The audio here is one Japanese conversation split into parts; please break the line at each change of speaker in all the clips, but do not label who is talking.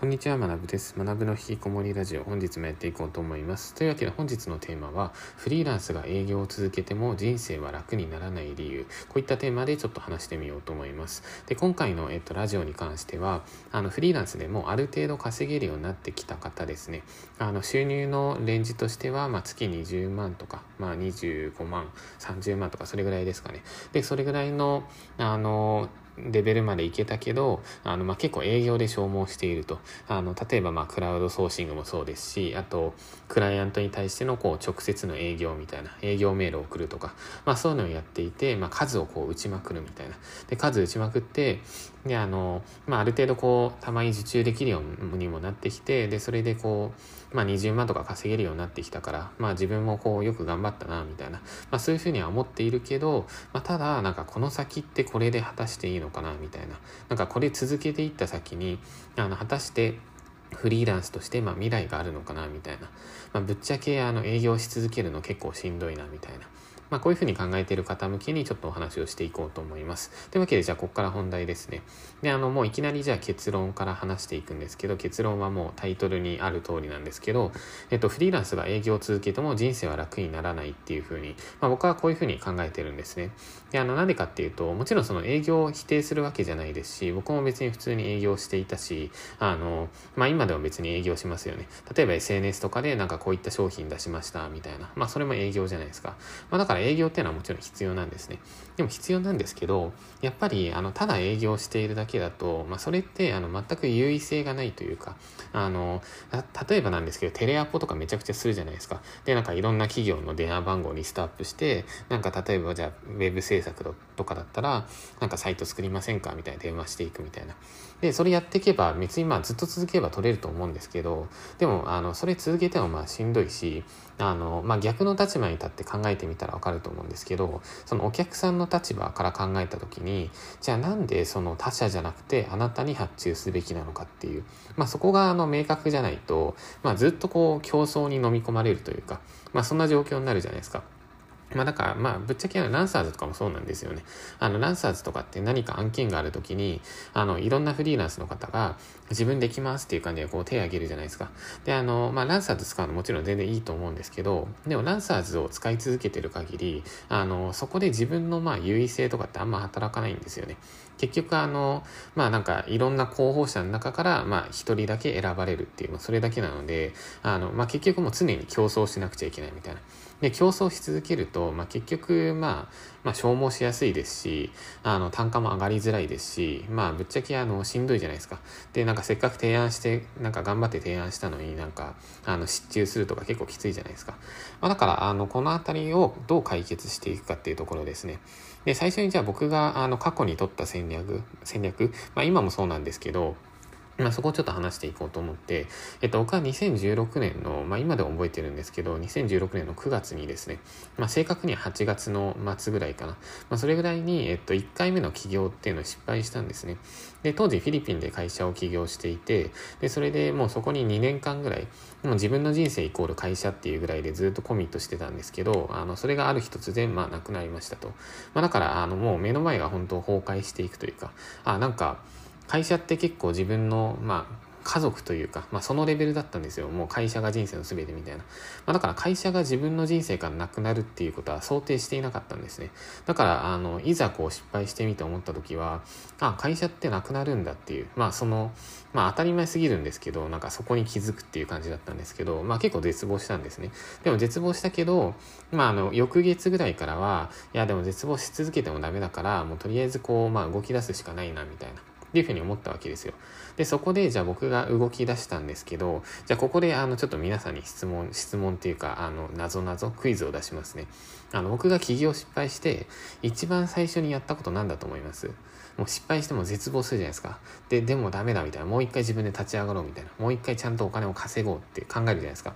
こんにちは、学ぶです。学ぶの引きこもりラジオ、本日もやっていこうと思います。というわけで本日のテーマは、フリーランスが営業を続けても人生は楽にならない理由。こういったテーマでちょっと話してみようと思います。で、今回の、えっと、ラジオに関しては、あの、フリーランスでもある程度稼げるようになってきた方ですね。あの、収入のレンジとしては、まあ、月20万とか、まあ、25万、30万とか、それぐらいですかね。で、それぐらいの、あの、レベルまでいけたけど、あの、まあ、結構営業で消耗していると。あの、例えば、ま、クラウドソーシングもそうですし、あと、クライアントに対しての、こう、直接の営業みたいな、営業メールを送るとか、まあ、そういうのをやっていて、まあ、数をこう、打ちまくるみたいな。で、数打ちまくって、で、あの、まあ、ある程度こう、たまに受注できるようにもなってきて、で、それでこう、まあ、20万とか稼げるようになってきたから、まあ、自分もこう、よく頑張ったな、みたいな。まあ、そういうふうには思っているけど、まあ、ただ、なんか、この先ってこれで果たしていいのかな、みたいな。なんか、これ続けていった先に、あの、果たして、フリーランスとしてまあ未来があるのかなみたいな、まあ、ぶっちゃけあの営業し続けるの結構しんどいなみたいなまあ、こういうふうに考えている方向けにちょっとお話をしていこうと思います。というわけで、じゃあ、ここから本題ですね。で、あの、もういきなりじゃあ結論から話していくんですけど、結論はもうタイトルにある通りなんですけど、えっと、フリーランスが営業を続けても人生は楽にならないっていうふうに、まあ、僕はこういうふうに考えてるんですね。で、あの、なんでかっていうと、もちろんその営業を否定するわけじゃないですし、僕も別に普通に営業していたし、あの、まあ、今でも別に営業しますよね。例えば SNS とかでなんかこういった商品出しましたみたいな、まあ、それも営業じゃないですか。まあ、だから営業っていうのはもちろん必要なんですね。でも必要なんですけど、やっぱり、あの、ただ営業しているだけだと、まあ、それって、あの、全く優位性がないというか、あの、例えばなんですけど、テレアポとかめちゃくちゃするじゃないですか。で、なんかいろんな企業の電話番号リストアップして、なんか例えばじゃあ、ウェブ制作とかだったら、なんかサイト作りませんかみたいな電話していくみたいな。で、それやっていけば、別にまあずっと続けば取れると思うんですけど、でも、あの、それ続けてもまあしんどいし、あの、まあ逆の立場に立って考えてみたらわかると思うんですけど、そのお客さんの立場から考えた時に、じゃあなんでその他社じゃなくてあなたに発注すべきなのかっていう、まあそこがあの明確じゃないと、まあずっとこう競争に飲み込まれるというか、まあそんな状況になるじゃないですか。まあだから、まあぶっちゃけランサーズとかもそうなんですよね。あの、ランサーズとかって何か案件があるときに、あの、いろんなフリーランスの方が自分できますっていう感じでこう手を挙げるじゃないですか。で、あの、まあランサーズ使うのもちろん全然いいと思うんですけど、でもランサーズを使い続けてる限り、あの、そこで自分のまあ優位性とかってあんま働かないんですよね。結局あの、まあなんかいろんな候補者の中からまあ一人だけ選ばれるっていう、まあそれだけなので、あの、まあ結局もう常に競争しなくちゃいけないみたいな。で、競争し続けると、まあ結局まあ、まあ消耗しやすいですし、あの単価も上がりづらいですし、まあぶっちゃけあのしんどいじゃないですか。で、なんかせっかく提案して、なんか頑張って提案したのになんか、あの失注するとか結構きついじゃないですか。まあだからあのこのあたりをどう解決していくかっていうところですね。で、最初にじゃあ僕があの過去に取った戦略、戦略、まあ今もそうなんですけど、まあ、そこをちょっと話していこうと思って、えっと、僕は2016年の、まあ、今でも覚えてるんですけど、2016年の9月にですね、まあ、正確には8月の末ぐらいかな。まあ、それぐらいに、えっと、1回目の起業っていうのを失敗したんですね。で、当時フィリピンで会社を起業していて、で、それでもうそこに2年間ぐらい、もう自分の人生イコール会社っていうぐらいでずっとコミットしてたんですけど、あの、それがある日突然、まあ、なくなりましたと。まあ、だから、あの、もう目の前が本当崩壊していくというか、あ、なんか、会社って結構自分の、まあ、家族というか、まあ、そのレベルだったんですよ。もう会社が人生の全てみたいな。まあ、だから会社が自分の人生からなくなるっていうことは想定していなかったんですね。だから、あの、いざこう失敗してみて思った時は、あ、会社ってなくなるんだっていう、まあその、まあ当たり前すぎるんですけど、なんかそこに気づくっていう感じだったんですけど、まあ結構絶望したんですね。でも絶望したけど、まああの、翌月ぐらいからは、いやでも絶望し続けてもダメだから、もうとりあえずこう、まあ動き出すしかないな、みたいな。っていうふうに思ったわけですよ。で、そこで、じゃあ僕が動き出したんですけど、じゃあここで、あの、ちょっと皆さんに質問、質問っていうか、あの、謎々クイズを出しますね。あの、僕が起業失敗して、一番最初にやったことなんだと思いますもう失敗しても絶望するじゃないですか。で、でもダメだみたいな。もう一回自分で立ち上がろうみたいな。もう一回ちゃんとお金を稼ごうって考えるじゃないですか。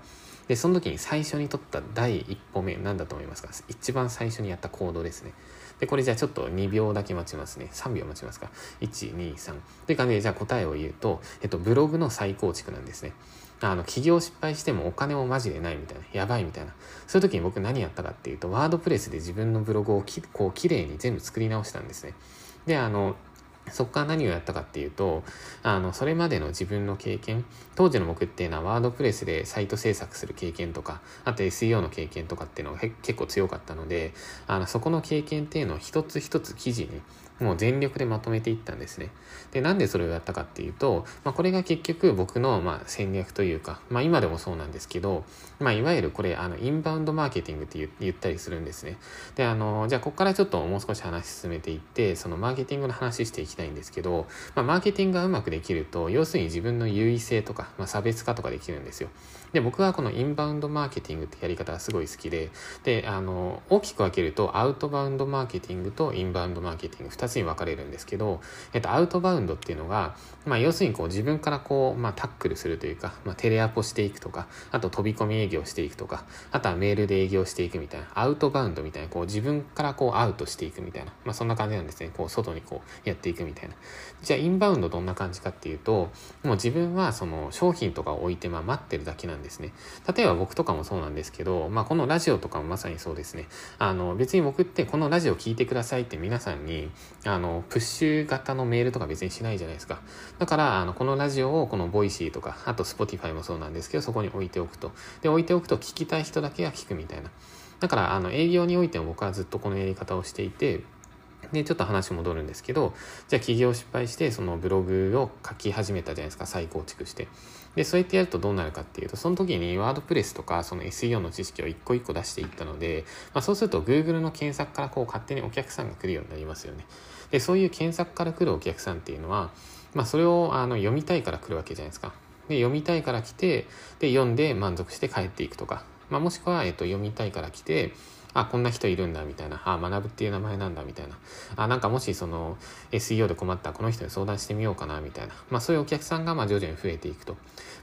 で、その時に最初に取った第一歩目、なんだと思いますか？一番最初にやった行動ですね。で、これじゃあちょっと2秒だけ待ちますね。3秒待ちますか。1、2、3。という感じで、じゃあ答えを言うと、えっと、ブログの再構築なんですね。あの、起業失敗してもお金もマジでないみたいな、やばいみたいな。そういう時に僕何やったかっていうと、ワードプレスで自分のブログをきこう綺麗に全部作り直したんですね。で、あの、そこから何をやったかっていうと、あの、それまでの自分の経験、当時の僕っていうのはワードプレスでサイト制作する経験とか、あと SEO の経験とかっていうのが結構強かったので、あの、そこの経験っていうのを一つ一つ記事にもう全力でまとめていったんですね。で、なんでそれをやったかっていうと、まあ、これが結局僕のまあ戦略というか、まあ、今でもそうなんですけど、まあ、いわゆるこれ、あの、インバウンドマーケティングって言ったりするんですね。で、あの、じゃあ、ここからちょっともう少し話進めていって、そのマーケティングの話していきたいんですけど、まあ、マーケティングがうまくできると、要するに自分の優位性とか、まあ、差別化とかできるんですよ。で、僕はこのインバウンドマーケティングってやり方がすごい好きで、で、あの、大きく分けると、アウトバウンドマーケティングとインバウンドマーケティング、二つに分かれるんですけど、えっと、アウトバウンドっていうのが、まあ、要するにこう自分からこう、まあ、タックルするというか、まあ、テレアポしていくとか、あと飛び込み営業していくとか、あとはメールで営業していくみたいな、アウトバウンドみたいな、こう自分からこうアウトしていくみたいな、まあ、そんな感じなんですね。こう外にこうやっていくみたいな。じゃあ、インバウンドどんな感じかっていうと、もう自分はその商品とかを置いてまあ待ってるだけなんですね。例えば僕とかもそうなんですけど、まあ、このラジオとかもまさにそうですね。あの、別に僕ってこのラジオ聞いてくださいって皆さんに、あの、プッシュ型のメールとか別にしないじゃないですか。だから、あの、このラジオをこのボイシーとか、あと Spotify もそうなんですけど、そこに置いておくと。で、置いておくと聞きたい人だけが聞くみたいな。だから、あの、営業においても僕はずっとこのやり方をしていて、で、ちょっと話戻るんですけど、じゃあ企業失敗して、そのブログを書き始めたじゃないですか、再構築して。で、そうやってやるとどうなるかっていうと、その時にワードプレスとか、その SEO の知識を一個一個出していったので、まあ、そうすると Google の検索からこう勝手にお客さんが来るようになりますよね。で、そういう検索から来るお客さんっていうのは、まあ、それをあの読みたいから来るわけじゃないですか。で、読みたいから来て、で、読んで満足して帰っていくとか、まあ、もしくは、えっと、読みたいから来て、あ、こんな人いるんだ、みたいな。あ、学ぶっていう名前なんだ、みたいな。あ、なんかもしその SEO で困ったらこの人に相談してみようかな、みたいな。まあそういうお客さんがまあ徐々に増えていくと。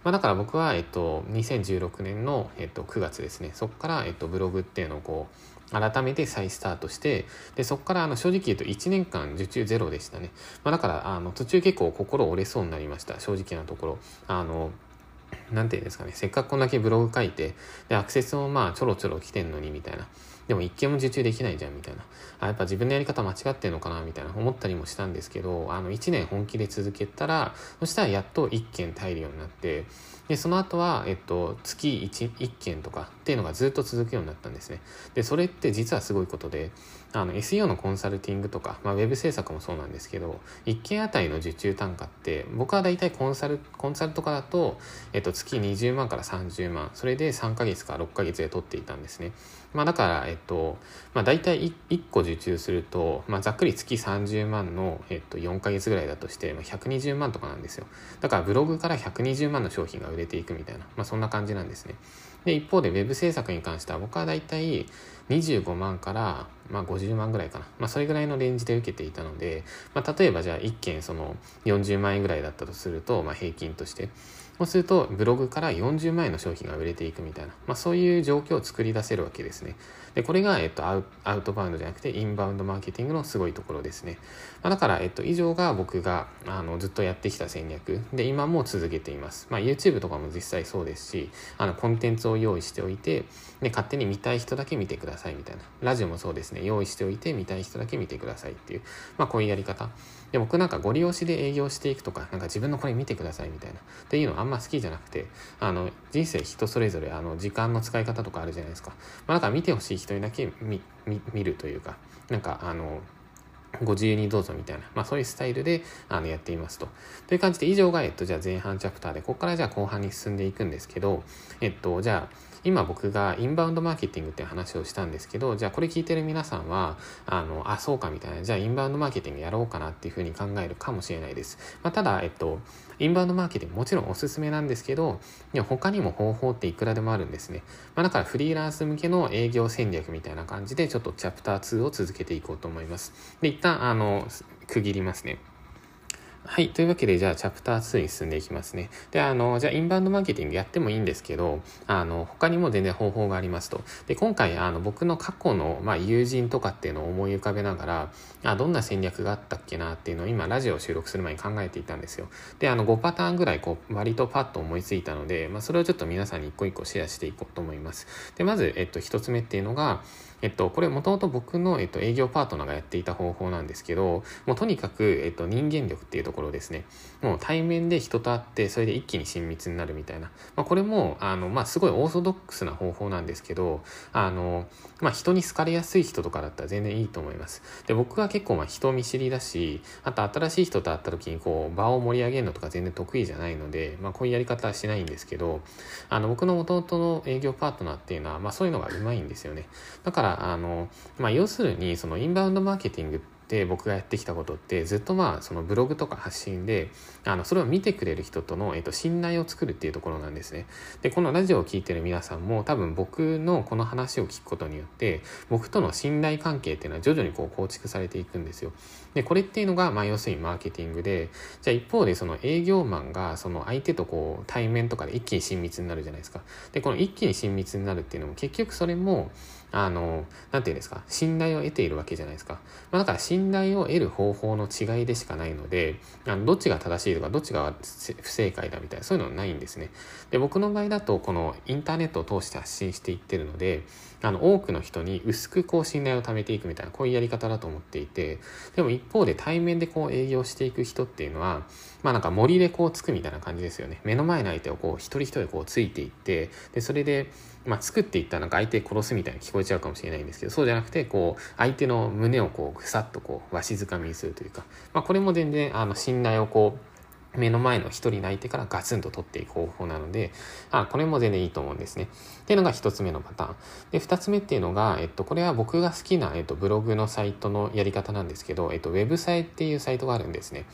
まあだから僕は、えっと、2016年の、えっと、9月ですね。そこから、えっと、ブログっていうのをこう、改めて再スタートして、で、そこからあの正直言うと1年間受注ゼロでしたね。まあだからあの途中結構心折れそうになりました。正直なところ。あの、なんていうんですかね。せっかくこんだけブログ書いて、で、アクセスもまあちょろちょろ来てんのにみたいな。でも一件も受注できないじゃんみたいな。あ、やっぱ自分のやり方間違ってんのかなみたいな思ったりもしたんですけど、あの1年本気で続けたら、そしたらやっと1件入るようになって、で、その後は、えっと、月 1, 1件とかっていうのがずっと続くようになったんですね。で、それって実はすごいことで、あの、SEO のコンサルティングとか、まあ、ウェブ制作もそうなんですけど、1件あたりの受注単価って、僕は大体コンサル、コンサルとかだと、えっと、月20万から30万、それで3ヶ月か6ヶ月で取っていたんですね。まあ、だから、えっと、まあ、大体 1, 個受注すると、まあ、ざっくり月30万の、えっと、4ヶ月ぐらいだとして、まあ、120万とかなんですよ。だから、ブログから120万の商品が売れていくみたいな、まあ、そんな感じなんですね。で、一方で Web 制作に関しては僕は大体25万から、まあ、50万ぐらいかな。まあ、それぐらいのレンジで受けていたので、まあ、例えばじゃあ1件その40万円ぐらいだったとすると、まあ、平均として。そうすると、ブログから40万円の商品が売れていくみたいな、まあ、そういう状況を作り出せるわけですね。で、これが、えっと、アウトバウンドじゃなくて、インバウンドマーケティングのすごいところですね。まあ、だから、えっと、以上が僕が、あの、ずっとやってきた戦略。で、今も続けています。まあ、YouTube とかも実際そうですし、あの、コンテンツを用意しておいて、で、勝手に見たい人だけ見てくださいみたいな。ラジオもそうですね。用意しておいて、見たい人だけ見てくださいっていう、まあ、こういうやり方。で、僕なんかご利用しで営業していくとか、なんか自分のこれ見てくださいみたいな。っていうのあんま好きじゃなくて、あの、人生人それぞれ、あの、時間の使い方とかあるじゃないですか。まあ、だか見てほしい人だけ、見るというか、なんか、あの、ご自由にどうぞみたいな、まあそういうスタイルであのやっていますと。という感じで以上が、えっと、じゃあ前半チャプターで、ここからじゃあ後半に進んでいくんですけど、えっと、じゃあ、今僕がインバウンドマーケティングって話をしたんですけど、じゃあこれ聞いてる皆さんは、あの、あ、そうかみたいな、じゃあインバウンドマーケティングやろうかなっていうふうに考えるかもしれないです。まあ、ただ、えっと、インバウンドマーケティングもちろんおすすめなんですけど、いや他にも方法っていくらでもあるんですね。まあ、だからフリーランス向けの営業戦略みたいな感じで、ちょっとチャプター2を続けていこうと思います。で、一旦、あの、区切りますね。はい。というわけで、じゃあ、チャプター2に進んでいきますね。で、あの、じゃあ、インバウンドマーケティングやってもいいんですけど、あの、他にも全然方法がありますと。で、今回、あの、僕の過去の、まあ、友人とかっていうのを思い浮かべながら、あ、どんな戦略があったっけなっていうのを今、ラジオを収録する前に考えていたんですよ。で、あの、5パターンぐらい、こう、割とパッと思いついたので、まあ、それをちょっと皆さんに一個一個シェアしていこうと思います。で、まず、えっと、一つ目っていうのが、えっと、これもともと僕の、えっと、営業パートナーがやっていた方法なんですけど、もうとにかく、えっと、人間力っていうところですね。もう対面で人と会って、それで一気に親密になるみたいな。まあ、これも、あの、まあ、すごいオーソドックスな方法なんですけど、あの、まあ、人に好かれやすい人とかだったら全然いいと思います。で、僕は結構、まあ、人見知りだし、あと新しい人と会った時に、こう、場を盛り上げるのとか全然得意じゃないので、まあ、こういうやり方はしないんですけど、あの、僕の元々の営業パートナーっていうのは、まあ、そういうのがうまいんですよね。だから、あの、まあ、要するに、そのインバウンドマーケティングって僕がやってきたことってずっとまあそのブログとか発信であのそれを見てくれる人との、えっと、信頼を作るっていうところなんですね。でこのラジオを聴いてる皆さんも多分僕のこの話を聞くことによって僕との信頼関係っていうのは徐々にこう構築されていくんですよ。でこれっていうのがまあ要するにマーケティングでじゃあ一方でその営業マンがその相手とこう対面とかで一気に親密になるじゃないですか。でこの一気に親密になるっていうのも結局それもあの、なんていうんですか、信頼を得ているわけじゃないですか。まあ、だから信頼を得る方法の違いでしかないので、あのどっちが正しいとか、どっちが不正解だみたいな、そういうのはないんですね。で、僕の場合だと、このインターネットを通して発信していってるので、あの、多くの人に薄くこう信頼を貯めていくみたいな、こういうやり方だと思っていて、でも一方で対面でこう営業していく人っていうのは、まあなんか森でこうつくみたいな感じですよね。目の前の相手をこう一人一人こうついていって、で、それで、まあ、作っていったらなんか相手殺すみたいに聞こえちゃうかもしれないんですけど、そうじゃなくて、こう、相手の胸をこう、ぐさっとこう、わしづかみにするというか、まあ、これも全然、あの、信頼をこう、目の前の一人の相手からガツンと取っていく方法なので、あこれも全然いいと思うんですね。っていうのが一つ目のパターン。で、二つ目っていうのが、えっと、これは僕が好きな、えっと、ブログのサイトのやり方なんですけど、えっと、ウェブサイっていうサイトがあるんですね。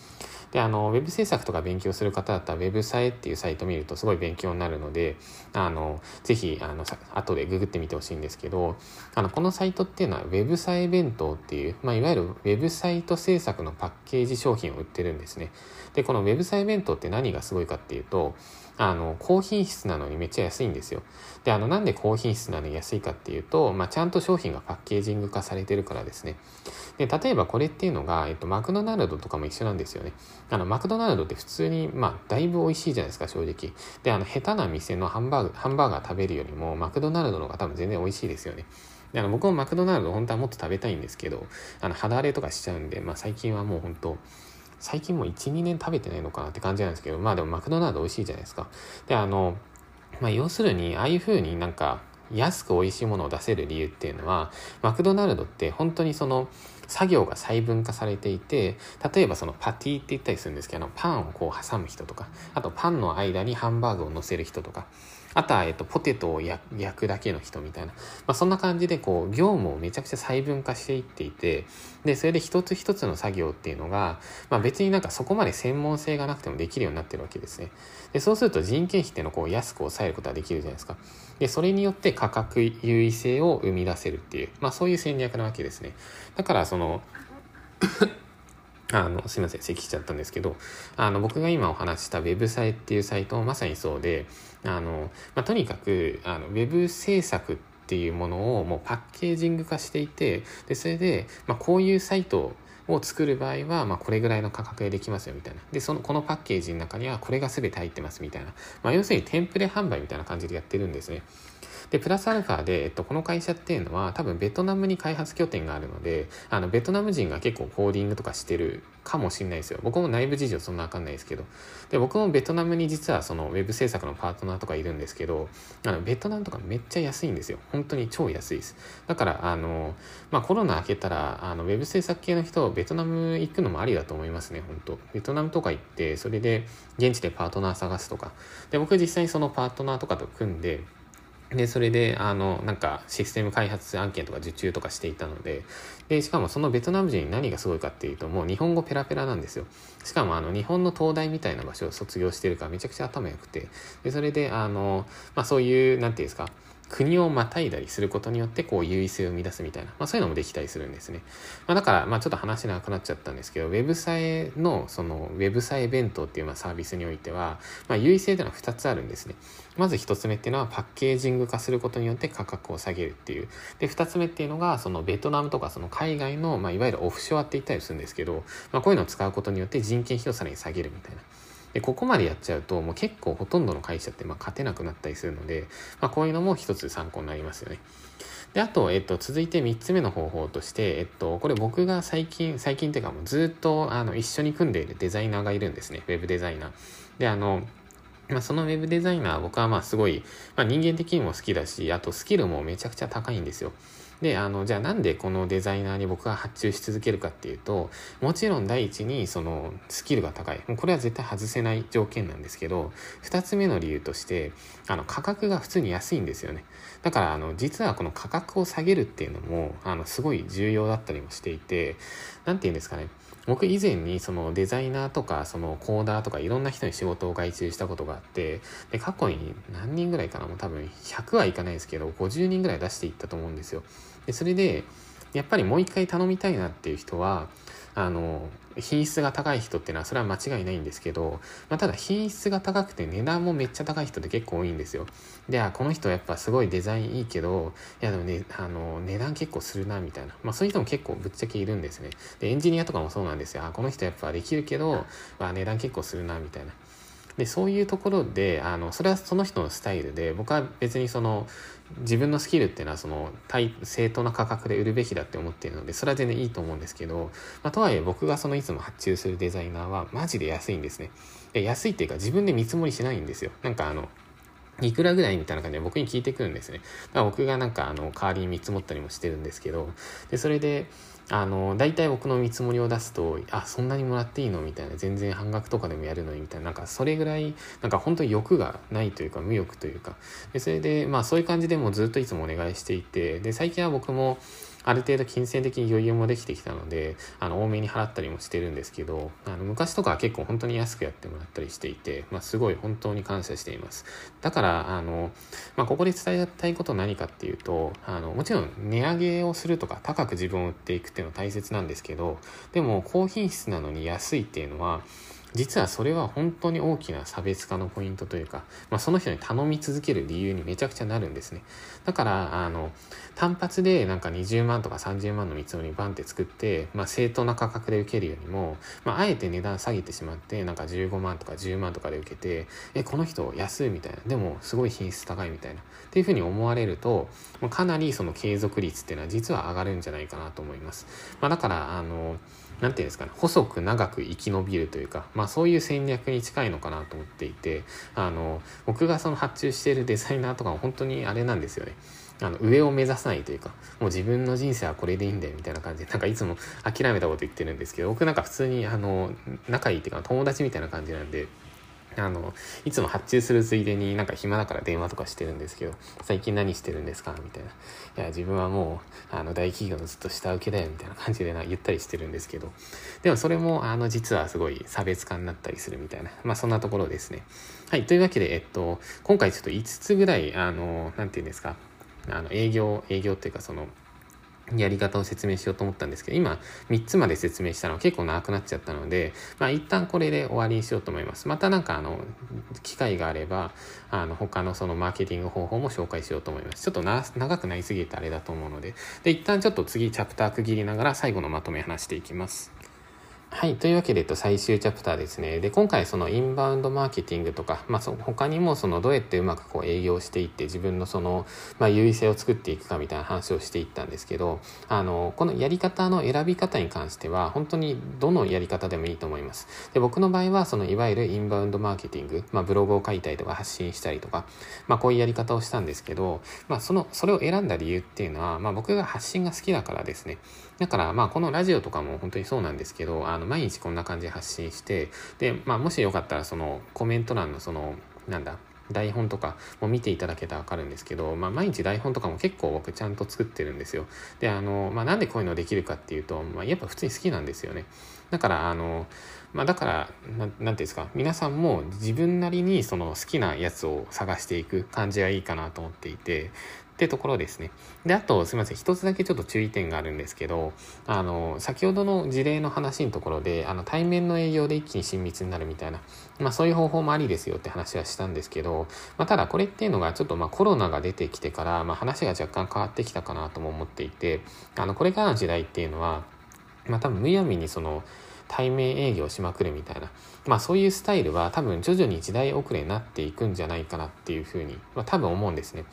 で、あの、ウェブ制作とか勉強する方だったら、ウェブサイっていうサイト見るとすごい勉強になるので、あの、ぜひ、あの、後でググってみてほしいんですけど、あの、このサイトっていうのは、ウェブサイ弁当っていう、まあ、いわゆるウェブサイト制作のパッケージ商品を売ってるんですね。で、このウェブサイ弁当って何がすごいかっていうと、あの、高品質なのにめっちゃ安いんですよ。で、あの、なんで高品質なのに安いかっていうと、まあ、ちゃんと商品がパッケージング化されてるからですね。で、例えばこれっていうのが、えっと、マクドナルドとかも一緒なんですよね。あの、マクドナルドって普通に、まあ、だいぶ美味しいじゃないですか、正直。で、あの、下手な店のハンバーグ、ハンバーガー食べるよりも、マクドナルドの方が多分全然美味しいですよね。であの僕もマクドナルド本当はもっと食べたいんですけど、あの肌荒れとかしちゃうんで、まあ、最近はもう本当最近もう1、2年食べてないのかなって感じなんですけど、まあでもマクドナルド美味しいじゃないですか。で、あの、まあ要するに、ああいう風になんか安く美味しいものを出せる理由っていうのは、マクドナルドって本当にその、作業が細分化されていて、例えばそのパティって言ったりするんですけど、パンをこう挟む人とか、あとパンの間にハンバーグを乗せる人とか、あとは、えっと、ポテトを焼くだけの人みたいな。まあ、そんな感じで、こう、業務をめちゃくちゃ細分化していっていて、で、それで一つ一つの作業っていうのが、まあ、別になんかそこまで専門性がなくてもできるようになってるわけですね。で、そうすると人件費っていうのをこう安く抑えることができるじゃないですか。で、それによって価格優位性を生み出せるっていう、まあ、そういう戦略なわけですね。だから、そのあの、すいません、咳しちゃったんですけど、あの、僕が今お話した web サイっていうサイトもまさにそうで、あの、まあ、とにかく、あの、ウェブ制作っていうものをもうパッケージング化していて、で、それで、まあ、こういうサイトを作る場合は、まあ、これぐらいの価格でできますよみたいな。で、その、このパッケージの中にはこれが全て入ってますみたいな。まあ、要するにテンプレ販売みたいな感じでやってるんですね。で、プラスアルファで、えっと、この会社っていうのは多分ベトナムに開発拠点があるので、あの、ベトナム人が結構コーディングとかしてるかもしれないですよ。僕も内部事情そんなわかんないですけど。で、僕もベトナムに実はそのウェブ制作のパートナーとかいるんですけど、あの、ベトナムとかめっちゃ安いんですよ。本当に超安いです。だから、あの、まあ、コロナ明けたら、あの、ウェブ制作系の人、ベトナム行くのもありだと思いますね、本当ベトナムとか行って、それで現地でパートナー探すとか。で、僕実際にそのパートナーとかと組んで、で、それで、あの、なんか、システム開発案件とか受注とかしていたので、で、しかもそのベトナム人に何がすごいかっていうと、もう日本語ペラペラなんですよ。しかも、あの、日本の東大みたいな場所を卒業してるからめちゃくちゃ頭良くて、で、それで、あの、まあ、そういう、なんていうんですか、国をまたいだりすることによってこう優位性を生み出すみたいな、まあ、そういうのもできたりするんですね。まあ、だから、まあ、ちょっと話長くなっちゃったんですけど、ウェブサイの、その、ウェブサイ弁当っていうまあサービスにおいては、まあ、優位性というのは2つあるんですね。まず1つ目っていうのはパッケージング化することによって価格を下げるっていう。で、2つ目っていうのが、そのベトナムとかその海外の、まあ、いわゆるオフショアって言ったりするんですけど、まあ、こういうのを使うことによって人件費をさらに下げるみたいな。で、ここまでやっちゃうと、もう結構ほとんどの会社ってまあ勝てなくなったりするので、まあこういうのも一つ参考になりますよね。で、あと、えっと、続いて3つ目の方法として、えっと、これ僕が最近、最近っていうかもうずっと、あの、一緒に組んでいるデザイナーがいるんですね。ウェブデザイナー。で、あの、まあ、そのウェブデザイナー僕はまあすごい、まあ、人間的にも好きだし、あとスキルもめちゃくちゃ高いんですよ。で、あの、じゃあなんでこのデザイナーに僕が発注し続けるかっていうと、もちろん第一にそのスキルが高い。もうこれは絶対外せない条件なんですけど、二つ目の理由として、あの、価格が普通に安いんですよね。だから、あの、実はこの価格を下げるっていうのも、あの、すごい重要だったりもしていて、なんて言うんですかね。僕以前にそのデザイナーとかそのコーダーとかいろんな人に仕事を外注したことがあってで過去に何人ぐらいかなもう多分100はいかないですけど50人ぐらい出していったと思うんですよでそれでやっぱりもう一回頼みたいなっていう人はあの品質が高い人っていうのはそれは間違いないんですけど、まあ、ただ品質が高くて値段もめっちゃ高い人って結構多いんですよ。であこの人やっぱすごいデザインいいけどいやでもねあの値段結構するなみたいな、まあ、そういう人も結構ぶっちゃけいるんですね。でエンジニアとかもそうなんですよ。あこの人やっぱできるけど、まあ、値段結構するなみたいな。でそういうところであのそれはその人のスタイルで僕は別にその自分のスキルっていうのはその対正当な価格で売るべきだって思っているのでそれは全然いいと思うんですけど、まあ、とはいえ僕がそのいつも発注するデザイナーはマジで安いんですねで安いっていうか自分で見積もりしないんですよなんかあのいくらぐらいみたいな感じで僕に聞いてくるんですね。だから僕がなんかあの代わりに見積もったりもしてるんですけど、で、それで、あの、大体僕の見積もりを出すと、あ、そんなにもらっていいの？みたいな、全然半額とかでもやるのにみたいな、なんかそれぐらい、なんか本当に欲がないというか、無欲というか、で、それで、まあそういう感じでもずっといつもお願いしていて、で、最近は僕も、ある程度金銭的に余裕もできてきたので、あの、多めに払ったりもしてるんですけど、あの、昔とかは結構本当に安くやってもらったりしていて、まあ、すごい本当に感謝しています。だから、あの、まあ、ここで伝えたいこと何かっていうと、あの、もちろん値上げをするとか、高く自分を売っていくっていうのは大切なんですけど、でも、高品質なのに安いっていうのは、実はそれは本当に大きな差別化のポイントというか、まあ、その人に頼み続ける理由にめちゃくちゃなるんですね。だから、あの、単発でなんか20万とか30万の見積もりバンって作って、まあ、正当な価格で受けるよりも、まあ、あえて値段下げてしまって、なんか15万とか10万とかで受けて、え、この人安いみたいな。でも、すごい品質高いみたいな。っていうふうに思われると、かなりその継続率っていうのは実は上がるんじゃないかなと思います。まあ、だから、あの、何て言うんですかね、細く長く生き延びるというか、まあそういう戦略に近いのかなと思っていて、あの、僕がその発注しているデザイナーとかも本当にあれなんですよね。あの、上を目指さないというか、もう自分の人生はこれでいいんだよみたいな感じで、なんかいつも諦めたこと言ってるんですけど、僕なんか普通にあの、仲いいっていうか友達みたいな感じなんで、あの、いつも発注するついでになんか暇だから電話とかしてるんですけど、最近何してるんですか？みたいな。いや、自分はもう、あの、大企業のずっと下請けだよ、みたいな感じでな言ったりしてるんですけど、でもそれも、あの、実はすごい差別化になったりするみたいな、まあそんなところですね。はい、というわけで、えっと、今回ちょっと5つぐらい、あの、なんて言うんですか、あの、営業、営業っていうかその、やり方を説明しようと思ったんですけど、今3つまで説明したのは結構長くなっちゃったので、まあ一旦これで終わりにしようと思います。またなんかあの、機会があれば、あの、他のそのマーケティング方法も紹介しようと思います。ちょっと長くなりすぎてあれだと思うので、で、一旦ちょっと次チャプター区切りながら最後のまとめ話していきます。はい。というわけで、えっと、最終チャプターですね。で、今回そのインバウンドマーケティングとか、まあ、そ他にもそのどうやってうまくこう営業していって自分のその、まあ、優位性を作っていくかみたいな話をしていったんですけど、あの、このやり方の選び方に関しては、本当にどのやり方でもいいと思います。で、僕の場合は、そのいわゆるインバウンドマーケティング、まあ、ブログを書いたりとか発信したりとか、まあ、こういうやり方をしたんですけど、まあ、その、それを選んだ理由っていうのは、まあ、僕が発信が好きだからですね。だから、まあ、このラジオとかも本当にそうなんですけど、あの、毎日こんな感じで発信して、で、まあ、もしよかったら、その、コメント欄のその、なんだ、台本とかも見ていただけたらわかるんですけど、まあ、毎日台本とかも結構僕ちゃんと作ってるんですよ。で、あの、まあ、なんでこういうのできるかっていうと、まあ、やっぱ普通に好きなんですよね。だから、あの、まあ、だから、ななんていうんですか、皆さんも自分なりにその好きなやつを探していく感じがいいかなと思っていて、ってところですね。で、あと、すみません。一つだけちょっと注意点があるんですけど、あの、先ほどの事例の話のところで、あの、対面の営業で一気に親密になるみたいな、まあそういう方法もありですよって話はしたんですけど、まあただこれっていうのがちょっとまあコロナが出てきてから、まあ話が若干変わってきたかなとも思っていて、あの、これからの時代っていうのは、まあ多分むやみにその、対面営業しまくるみたいな、まあそういうスタイルは多分徐々に時代遅れになっていくんじゃないかなっていうふうに、まあ多分思うんですね。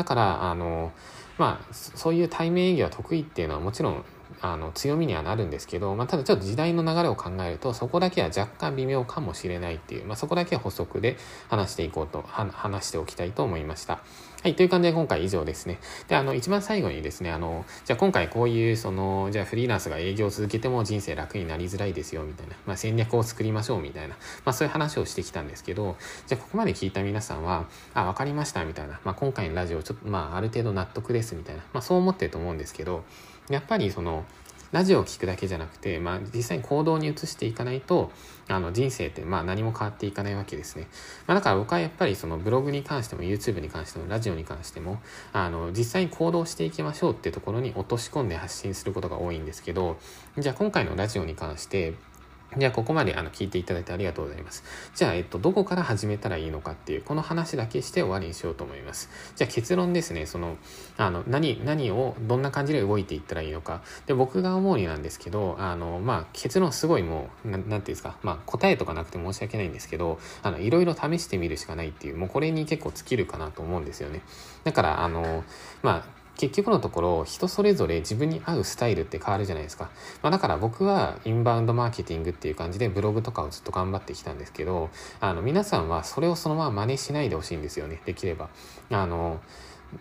だから、あの、まあ、そういう対面営業は得意っていうのはもちろんあの強みにはなるんですけど、まあ、ただちょっと時代の流れを考えるとそこだけは若干微妙かもしれないっていう、まあ、そこだけは補足で話していこうと話しておきたいと思いました。はい、という感じで今回以上ですね。で、あの、一番最後にですね、あの、じゃあ今回こういう、その、じゃあフリーランスが営業を続けても人生楽になりづらいですよ、みたいな、まあ、戦略を作りましょう、みたいな、まあ、そういう話をしてきたんですけど、じゃあここまで聞いた皆さんは、あ、わかりました、みたいな、まあ、今回のラジオ、ちょっと、まあ、ある程度納得です、みたいな、まあ、そう思ってると思うんですけど、やっぱりその、ラジオを聴くだけじゃなくて、まあ、実際に行動に移していかないとあの人生ってまあ何も変わっていかないわけですね、まあ、だから僕はやっぱりそのブログに関しても YouTube に関してもラジオに関してもあの実際に行動していきましょうってところに落とし込んで発信することが多いんですけどじゃあ今回のラジオに関してじゃあ、ここまであの聞いていただいてありがとうございます。じゃあ、えっと、どこから始めたらいいのかっていう、この話だけして終わりにしようと思います。じゃあ、結論ですね。その、あの、何、何を、どんな感じで動いていったらいいのか。で、僕が思うになんですけど、あの、まあ、結論すごいもう、なんていうんですか、まあ、答えとかなくて申し訳ないんですけど、あの、いろいろ試してみるしかないっていう、もうこれに結構尽きるかなと思うんですよね。だから、あの、まあ、結局のところ人それぞれ自分に合うスタイルって変わるじゃないですか、まあ、だから僕はインバウンドマーケティングっていう感じでブログとかをずっと頑張ってきたんですけどあの皆さんはそれをそのまま真似しないでほしいんですよね。できれば。あの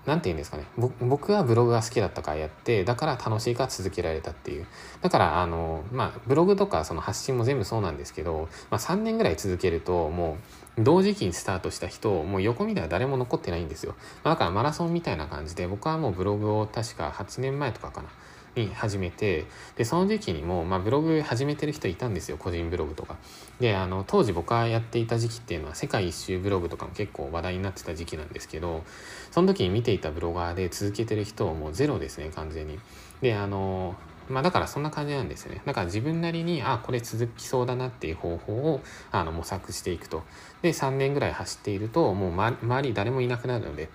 何て言うんですかね。僕はブログが好きだったからやってだから楽しいから続けられたっていう。だからあのまあブログとかその発信も全部そうなんですけど、まあ、3年ぐらい続けるともう同時期にスタートした人をもう横見たら誰も残ってないんですよ、ま、だからマラソンみたいな感じで僕はもうブログを確か8年前とかかなに始めてでその時期にも、まあ、ブログ始めてる人いたんですよ個人ブログとか。であの当時僕がやっていた時期っていうのは世界一周ブログとかも結構話題になってた時期なんですけどその時に見ていたブロガーで続けてる人をもうゼロですね完全に。であのまあだからそんな感じなんですよね。だから自分なりに、あ、これ続きそうだなっていう方法をあの模索していくと。で、3年ぐらい走っていると、もう周り誰もいなくなるので、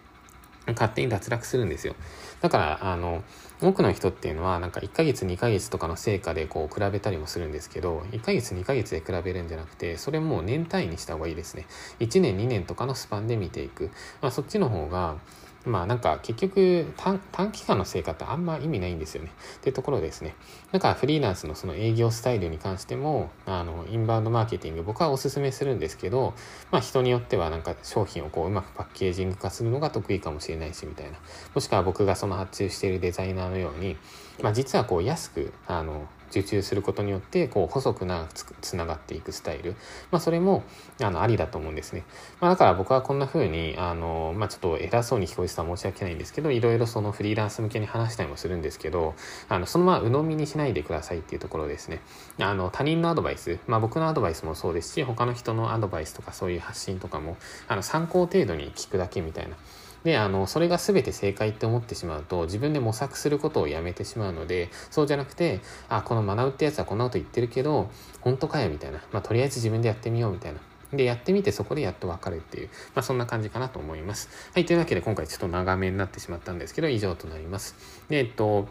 勝手に脱落するんですよ。だから、あの、多くの人っていうのは、なんか1ヶ月、2ヶ月とかの成果でこう比べたりもするんですけど、1ヶ月、2ヶ月で比べるんじゃなくて、それも年単位にした方がいいですね。1年、2年とかのスパンで見ていく。まあ、そっちの方が、まあなんか結局短期間の成果ってあんま意味ないんですよね。っていうところですね。だからフリーランスのその営業スタイルに関しても、あの、インバウンドマーケティング僕はおすすめするんですけど、まあ人によってはなんか商品をこううまくパッケージング化するのが得意かもしれないしみたいな。もしくは僕がその発注しているデザイナーのように、まあ実はこう安く、あの、受注することによってこう細くなつながっていくスタイル、まあ、それもあのありだと思うんですね、まあ、だから僕はこんな風にあの、まあ、ちょっと偉そうに聞こえてたら申し訳ないんですけどいろいろそのフリーランス向けに話したりもするんですけどあのそのまま鵜呑みにしないでくださいっていうところですね。あの他人のアドバイス、まあ、僕のアドバイスもそうですし他の人のアドバイスとかそういう発信とかもあの参考程度に聞くだけみたいなで、あの、それが全て正解って思ってしまうと、自分で模索することをやめてしまうので、そうじゃなくて、あ、この学ぶってやつはこんなこと言ってるけど、本当かよみたいな。まあ、とりあえず自分でやってみようみたいな。で、やってみてそこでやっとわかるっていう、まあ、そんな感じかなと思います。はい、というわけで今回ちょっと長めになってしまったんですけど、以上となります。で、えっと、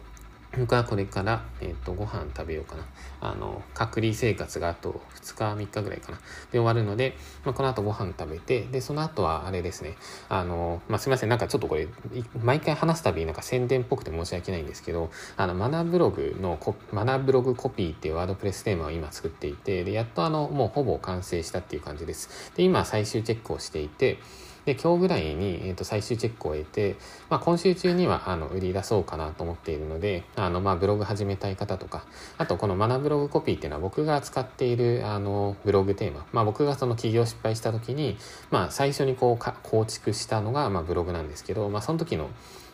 僕はこれから、えっ、ー、と、ご飯食べようかな。あの、隔離生活があと2日、3日ぐらいかな。で終わるので、まあ、この後ご飯食べて、で、その後はあれですね。あの、まあ、すみません。なんかちょっとこれ、毎回話すたびなんか宣伝っぽくて申し訳ないんですけど、あの、マナブログのマナブログコピーっていうワードプレステーマを今作っていて、で、やっとあの、もうほぼ完成したっていう感じです。で、今最終チェックをしていて、で、今日ぐらいに、えー、と最終チェックを終えて、まあ、今週中にはあの売り出そうかなと思っているので、あのまあブログ始めたい方とか、あとこのマナブログコピーっていうのは僕が使っているあのブログテーマ、まあ、僕がその起業失敗した時に、まあ、最初にこうか構築したのがまあブログなんですけど、まあ、その時の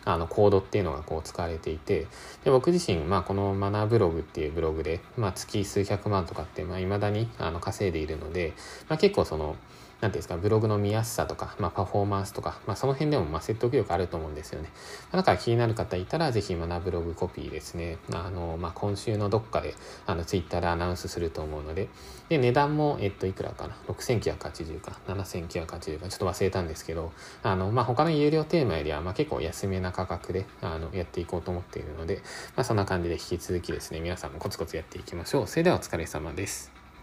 あのコードっていうのがこう使われていてで僕自身、まあ、このマナーブログっていうブログで、まあ、月数百万とかっていまあ、未だにあの稼いでいるので、まあ、結構そのていうんですか、ブログの見やすさとか、まあ、パフォーマンスとか、まあ、その辺でもま説得力あると思うんですよね。だから気になる方いたら、ぜひ、マナブログコピーですね。あの、まあ、今週のどっかで、あの、ツイッターでアナウンスすると思うので、で、値段も、えっと、いくらかな ?6980 か、7980か、ちょっと忘れたんですけど、あの、まあ、他の有料テーマよりは、ま、結構安めな価格で、あの、やっていこうと思っているので、まあ、そんな感じで引き続きですね、皆さんもコツコツやっていきましょう。それではお疲れ様です。